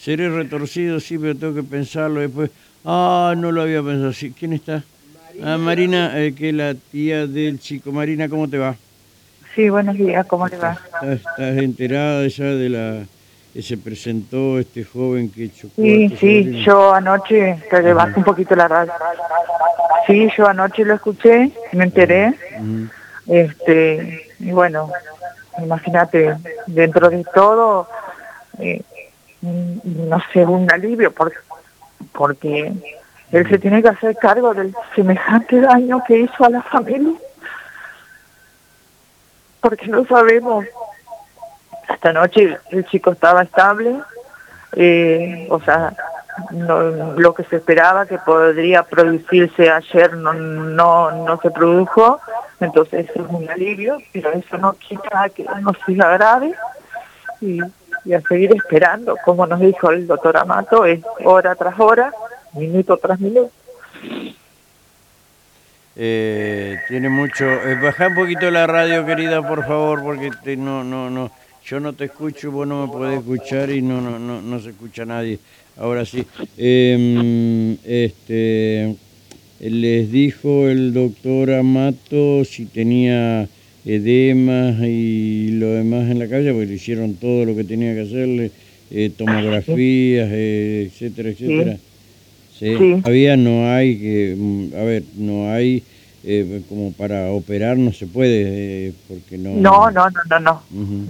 Seré retorcido, sí, pero tengo que pensarlo después. Ah, no lo había pensado. Sí, ¿Quién está? Ah, Marina, eh, que es la tía del chico. Marina, ¿cómo te va? Sí, buenos días, ¿cómo le va? ¿Estás, estás enterada ya de la que se presentó este joven que chocó? Sí, sí, sobrino? yo anoche, te le bajé un poquito la radio. Sí, yo anoche lo escuché, me enteré, este, y bueno, imagínate, dentro de todo, eh, no sé, un alivio, porque, porque él se tiene que hacer cargo del semejante daño que hizo a la familia, porque no sabemos, esta noche el chico estaba estable, eh, o sea, no, lo que se esperaba que podría producirse ayer no, no, no se produjo, entonces es un alivio, pero eso no quita que no siga grave. Y, y a seguir esperando, como nos dijo el doctor Amato, es hora tras hora, minuto tras minuto. Eh, tiene mucho... Eh, baja un poquito la radio, querida, por favor, porque no, no, no, yo no te escucho, vos no me podés escuchar y no, no, no, no se escucha nadie. Ahora sí. Em, este, les dijo el doctor Amato si tenía edemas y lo demás en la calle, porque le hicieron todo lo que tenía que hacerle, eh, tomografías, eh, etcétera, etcétera. Sí. Sí. Todavía no hay que, mm, a ver, no hay eh, como para operar, no se puede, eh, porque no. No, no, no, no, no,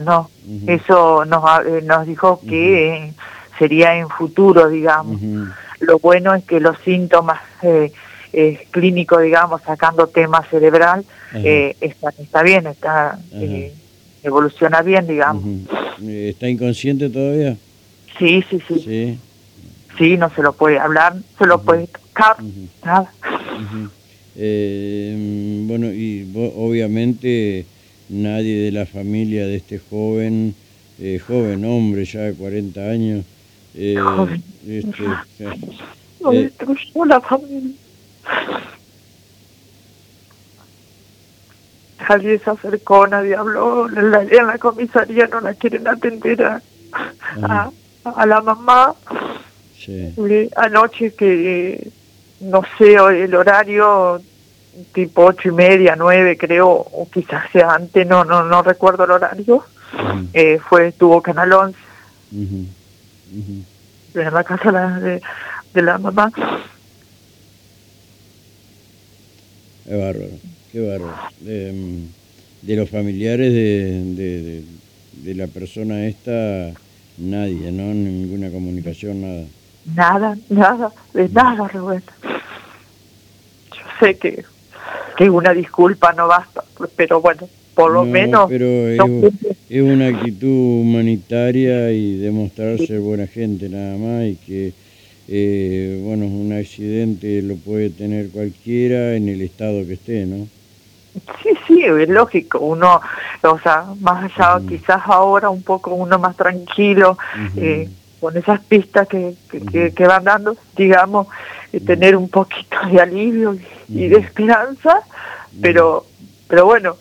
no. Eso nos, nos dijo que sería en futuro, digamos. Lo bueno es que los síntomas eh, clínicos, digamos, sacando tema cerebral, eh, está, está bien, está eh, evoluciona bien, digamos. Eh, ¿Está inconsciente todavía? Sí, sí, sí, Sí. sí, no se lo puede hablar, se lo puede tocar, nada. Eh, bueno, y vo- obviamente nadie de la familia de este joven, eh, joven hombre ya de 40 años, este, No destruyó la familia. Nadie se acercó, nadie habló, en la, en la comisaría no la quieren atender a, a, a la mamá. sí. Eh, Anoche que, no sé, el horario tipo ocho y media, nueve creo, o quizás sea antes, no, no, no recuerdo el horario, eh, fue, tuvo Canal 11 ujú, ujú. en la casa de, de la mamá. Qué bárbaro, qué bárbaro. Em, de los familiares de, de, de- de la persona esta, nadie, ¿no? Ninguna comunicación, nada. Nada, nada, de nada, Rubén. Yo sé que, que una disculpa no basta, pero bueno, por lo No, menos... Pero es, no es una actitud humanitaria y demostrar ser buena gente nada más y que, eh, bueno, un accidente lo puede tener cualquiera en el estado que esté, ¿no? Sí, sí, es lógico, uno, o sea, más allá, quizás ahora un poco uno más tranquilo, eh, con esas pistas que, que, van dando, digamos, eh, tener un poquito de alivio y, y de esperanza, pero, pero bueno,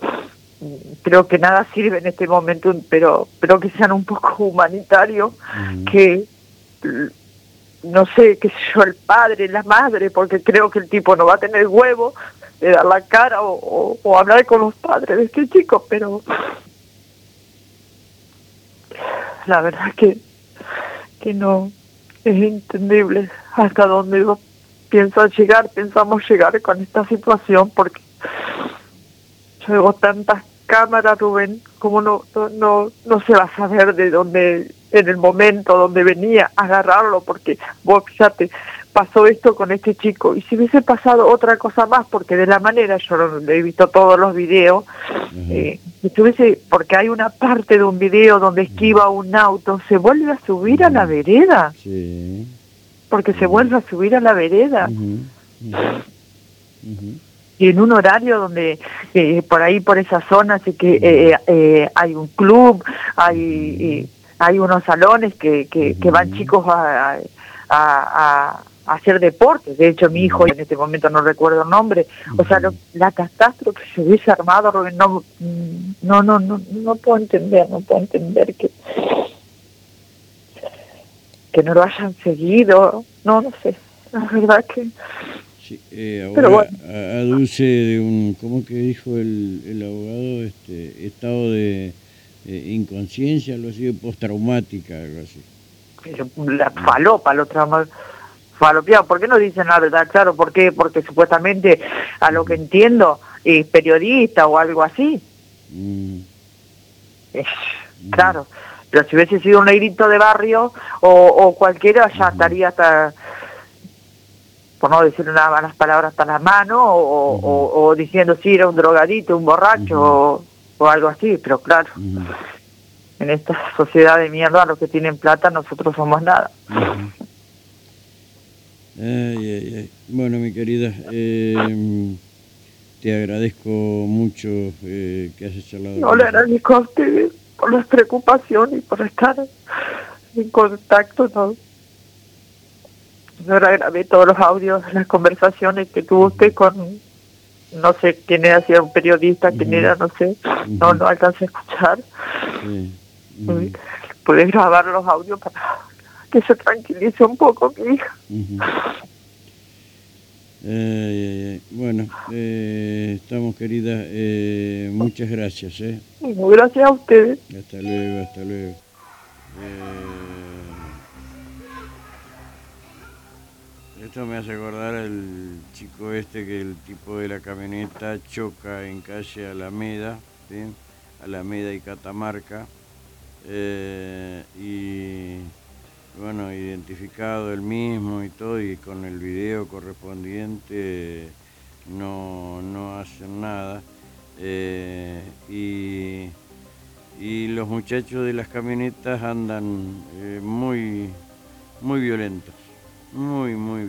creo que nada sirve en este momento, pero, pero que sean un poco humanitarios, que no sé, qué sé yo, el padre, la madre, porque creo que el tipo no va a tener huevo de dar la cara o, hablar con los padres de este chico, pero la verdad que, que no es entendible hasta dónde yo pienso llegar, pensamos llegar con esta situación, porque yo veo tantas cámaras, Rubén, como no, no, no, no se va a saber de dónde, en el momento donde venía, agarrarlo, porque vos fíjate, pasó esto con este chico, y si hubiese pasado otra cosa más, porque de la manera, yo lo- he visto todos los videos, Ajá. eh, si tuviese, porque hay una parte de un video donde esquiva un auto, se vuelve a subir a la vereda, Sí. porque se vuelve a subir a la vereda. Y en un horario donde eh, por ahí por esa zona así que eh, eh, hay un club hay hay unos salones que, que, que van chicos a, a, a- a hacer deportes. De hecho mi hijo en este momento no recuerdo el nombre. O sea lo- la catástrofe se hubiese armado Rubén, no no no no no puedo entender no puedo entender que que no lo hayan seguido, no, no sé, la verdad que... Sí, eh, ahora Pero bueno. aduce de un, ¿cómo que dijo el, el abogado? Este, estado de eh, inconsciencia, algo así, postraumática, algo así. la falopa, lo trama falopeado. ¿Por qué no dicen la verdad? Claro, ¿por qué? Porque supuestamente, a lo que entiendo, es periodista o algo así. Mm, Eh, Claro, pero si hubiese sido un negrito de barrio o, o cualquiera, ya estaría hasta, por no decir unas malas palabras, hasta la mano, o, o, o diciendo si era un drogadito, un borracho, o, algo así. Pero claro, en esta sociedad de mierda, los que tienen plata, nosotros somos nada. ujú. Ay, ay, ay. Bueno, mi querida, eh, te agradezco mucho eh, que hayas charlado. No le agradezco a ustedes por la preocupación y por estar en contacto. No, le grabé todos los audios, las conversaciones que tuvo usted con, no sé quién era, si era un periodista, quién era, no sé. No, no alcancé a escuchar. Sí, Pude grabar los audios para que se tranquilice un poco mi hija. ay. Bueno, eh, estamos querida, eh, muchas gracias, ¿eh? Y gracias a ustedes. Hasta luego, hasta luego. Esto me hace acordar al chico este que el tipo de la camioneta choca en calle Alameda. Alameda y Catamarca. eh, y bueno, identificado el mismo y todo, y con el video correspondiente no, no hacen nada. Eh, y, y los muchachos de las camionetas andan eh, muy, muy violentos, muy, muy